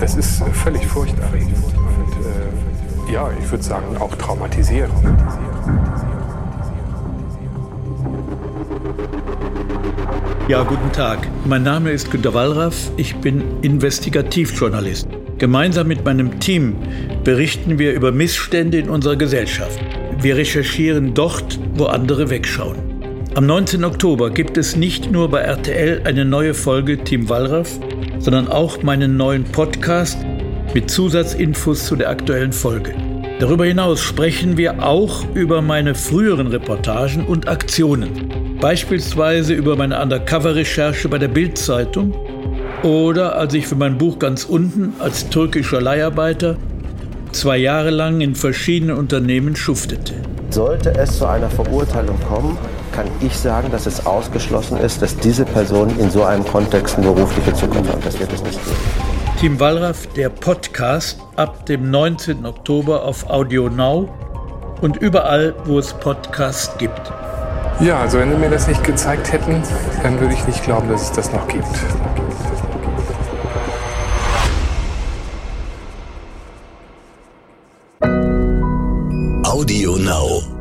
Das ist völlig furchterregend und äh, ja, ich würde sagen auch traumatisierend. Ja, guten Tag. Mein Name ist Günter Wallraff. Ich bin Investigativjournalist. Gemeinsam mit meinem Team berichten wir über Missstände in unserer Gesellschaft. Wir recherchieren dort, wo andere wegschauen. Am 19. Oktober gibt es nicht nur bei RTL eine neue Folge Team Wallraff, sondern auch meinen neuen Podcast mit Zusatzinfos zu der aktuellen Folge. Darüber hinaus sprechen wir auch über meine früheren Reportagen und Aktionen. Beispielsweise über meine Undercover-Recherche bei der Bild-Zeitung oder als ich für mein Buch ganz unten als türkischer Leiharbeiter zwei Jahre lang in verschiedenen Unternehmen schuftete. Sollte es zu einer Verurteilung kommen, kann ich sagen, dass es ausgeschlossen ist, dass diese Person in so einem Kontext eine berufliche Zukunft hat. Das wird es nicht geben. Team Wallraff, der Podcast ab dem 19. Oktober auf Audio Now und überall, wo es Podcasts gibt. Ja, also wenn Sie mir das nicht gezeigt hätten, dann würde ich nicht glauben, dass es das noch gibt. Audio Now.